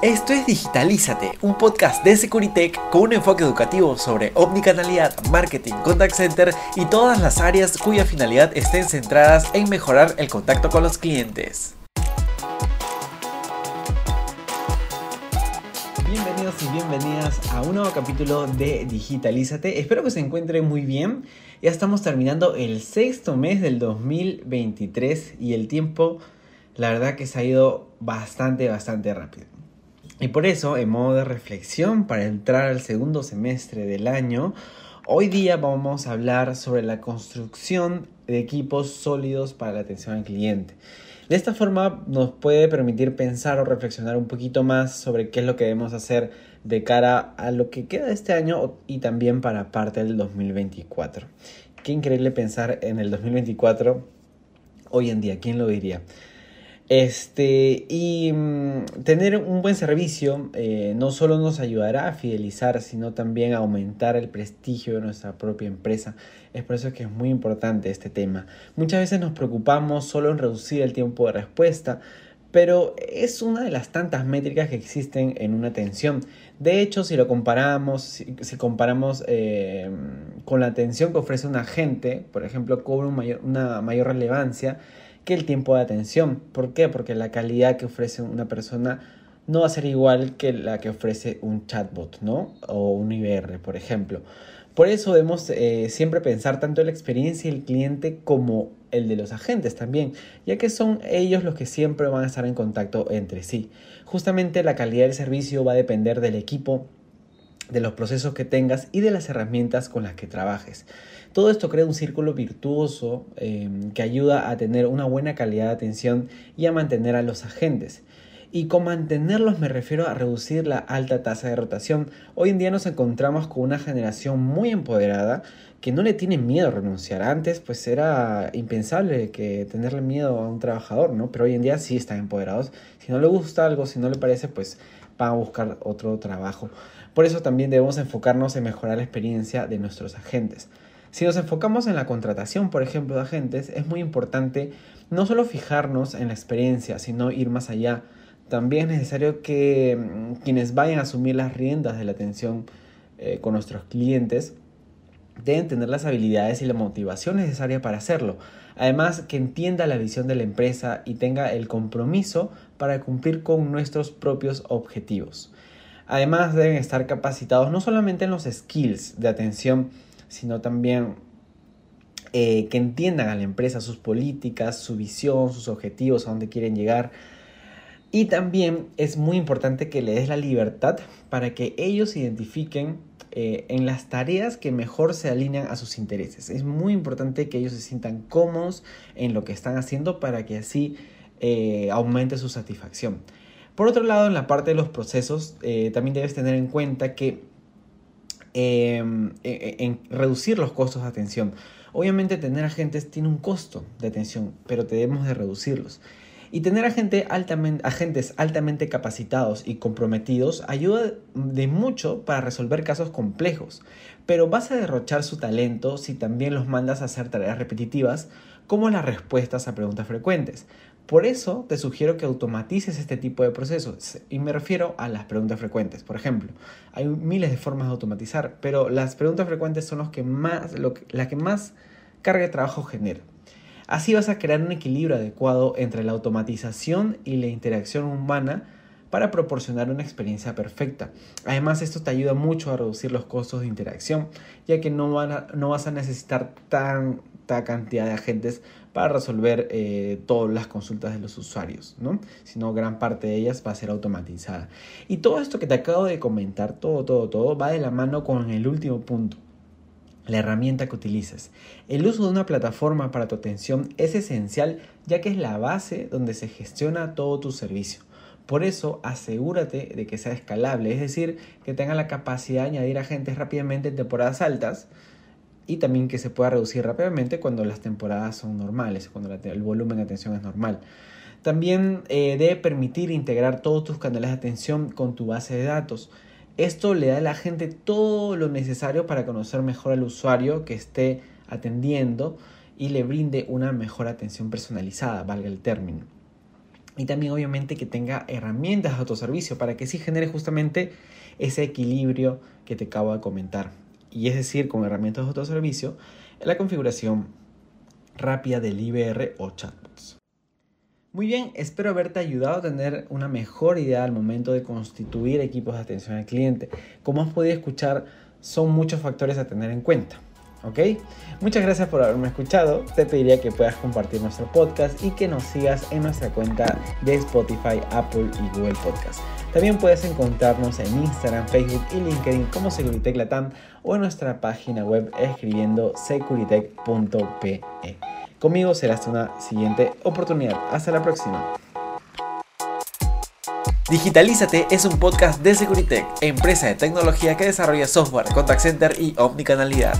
Esto es Digitalízate, un podcast de Securitech con un enfoque educativo sobre omnicanalidad, marketing, contact center y todas las áreas cuya finalidad estén centradas en mejorar el contacto con los clientes. Bienvenidos y bienvenidas a un nuevo capítulo de Digitalízate. Espero que se encuentren muy bien. Ya estamos terminando el sexto mes del 2023 y el tiempo, la verdad que se ha ido bastante, bastante rápido. Y por eso, en modo de reflexión, para entrar al segundo semestre del año, hoy día vamos a hablar sobre la construcción de equipos sólidos para la atención al cliente. De esta forma nos puede permitir pensar o reflexionar un poquito más sobre qué es lo que debemos hacer de cara a lo que queda de este año y también para parte del 2024. Qué increíble pensar en el 2024 hoy en día, ¿quién lo diría? Este, y mm, tener un buen servicio eh, no solo nos ayudará a fidelizar, sino también a aumentar el prestigio de nuestra propia empresa. Es por eso que es muy importante este tema. Muchas veces nos preocupamos solo en reducir el tiempo de respuesta, pero es una de las tantas métricas que existen en una atención. De hecho, si lo comparamos, si, comparamos eh, con la atención que ofrece un agente, por ejemplo, cobra una mayor relevancia que el tiempo de atención. ¿Por qué? Porque la calidad que ofrece una persona no va a ser igual que la que ofrece un chatbot, ¿no? O un IBR, por ejemplo. Por eso debemos eh, siempre pensar tanto en la experiencia del cliente como el de los agentes también, ya que son ellos los que siempre van a estar en contacto entre sí. Justamente la calidad del servicio va a depender del equipo, de los procesos que tengas y de las herramientas con las que trabajes. Todo esto crea un círculo virtuoso em, que ayuda a tener una buena calidad de atención y a mantener a los agentes. Y con mantenerlos me refiero a reducir la alta tasa de rotación. Hoy en día nos encontramos con una generación muy empoderada que no le tiene miedo a renunciar. Antes pues era impensable que tenerle miedo a un trabajador, ¿no? Pero hoy en día sí están empoderados. Si no le gusta algo, si no le parece, pues van a buscar otro trabajo. Por eso también debemos enfocarnos en mejorar la experiencia de nuestros agentes. Si nos enfocamos en la contratación, por ejemplo, de agentes, es muy importante no solo fijarnos en la experiencia, sino ir más allá. También es necesario que mm, quienes vayan a asumir las riendas de la atención eh, con nuestros clientes deben tener las habilidades y la motivación necesaria para hacerlo. Además, que entienda la visión de la empresa y tenga el compromiso para cumplir con nuestros propios objetivos. Además, deben estar capacitados no solamente en los skills de atención, sino también eh, que entiendan a la empresa sus políticas, su visión, sus objetivos, a dónde quieren llegar. Y también es muy importante que le des la libertad para que ellos identifiquen eh, en las tareas que mejor se alinean a sus intereses. Es muy importante que ellos se sientan cómodos en lo que están haciendo para que así eh, aumente su satisfacción. Por otro lado, en la parte de los procesos, también debes tener en cuenta que Em, e, e, en reducir los costos de atención. Obviamente tener agentes tiene un costo de atención, pero debemos de reducirlos. Y tener agentes altamente capacitados y comprometidos ayuda de mucho para resolver casos complejos, pero vas a derrochar su talento si también los mandas a hacer tareas repetitivas como las respuestas a preguntas frecuentes. Por eso te sugiero que automatices este tipo de procesos y me refiero a las preguntas frecuentes. Por ejemplo, hay miles de formas de automatizar, pero las preguntas frecuentes son los que más, las que más carga de trabajo genera. Así vas a crear un equilibrio adecuado entre la automatización y la interacción humana para proporcionar una experiencia perfecta. Además, esto te ayuda mucho a reducir los costos de interacción, ya que no, vas a necesitar tanta cantidad de agentes para resolver eh, todas las consultas de los usuarios, ¿no? Sino gran parte de ellas va a ser automatizada. Y todo esto que te acabo de comentar, todo, todo, todo, va de la mano con el último punto, la herramienta que utilices. El uso de una plataforma para tu atención es esencial ya que es la base donde se gestiona todo tu servicio. Por eso asegúrate de que sea escalable, es decir, que tenga la capacidad de añadir agentes rápidamente en temporadas altas, y también que se pueda reducir rápidamente cuando las temporadas son normales, cuando el volumen de atención es normal. También eh, debe permitir integrar todos tus canales de atención con tu base de datos. Esto le da a la gente todo lo necesario para conocer mejor al usuario que esté atendiendo y le brinde una mejor atención personalizada, valga el término. y también obviamente que tenga herramientas de autoservicio para que sí genere justamente ese equilibrio que te acabo de comentar. Y es decir, con herramientas de autoservicio, la configuración rápida del IBR o chatbots. Muy bien, espero haberte ayudado a tener una mejor idea al momento de constituir equipos de atención al cliente. Como has podido escuchar, son muchos factores a tener en cuenta. ¿Ok? Muchas gracias por haberme escuchado. Te pediría que puedas compartir nuestro podcast y que nos sigas en nuestra cuenta de Spotify, Apple y Google Podcast. También puedes encontrarnos en Instagram, Facebook y LinkedIn como Securitech Latam o en nuestra página web escribiendo securitech.pe. Conmigo será hasta una siguiente oportunidad. Hasta la próxima. Digitalízate es un podcast de Securitech, empresa de tecnología que desarrolla software, contact center y omnicanalidad.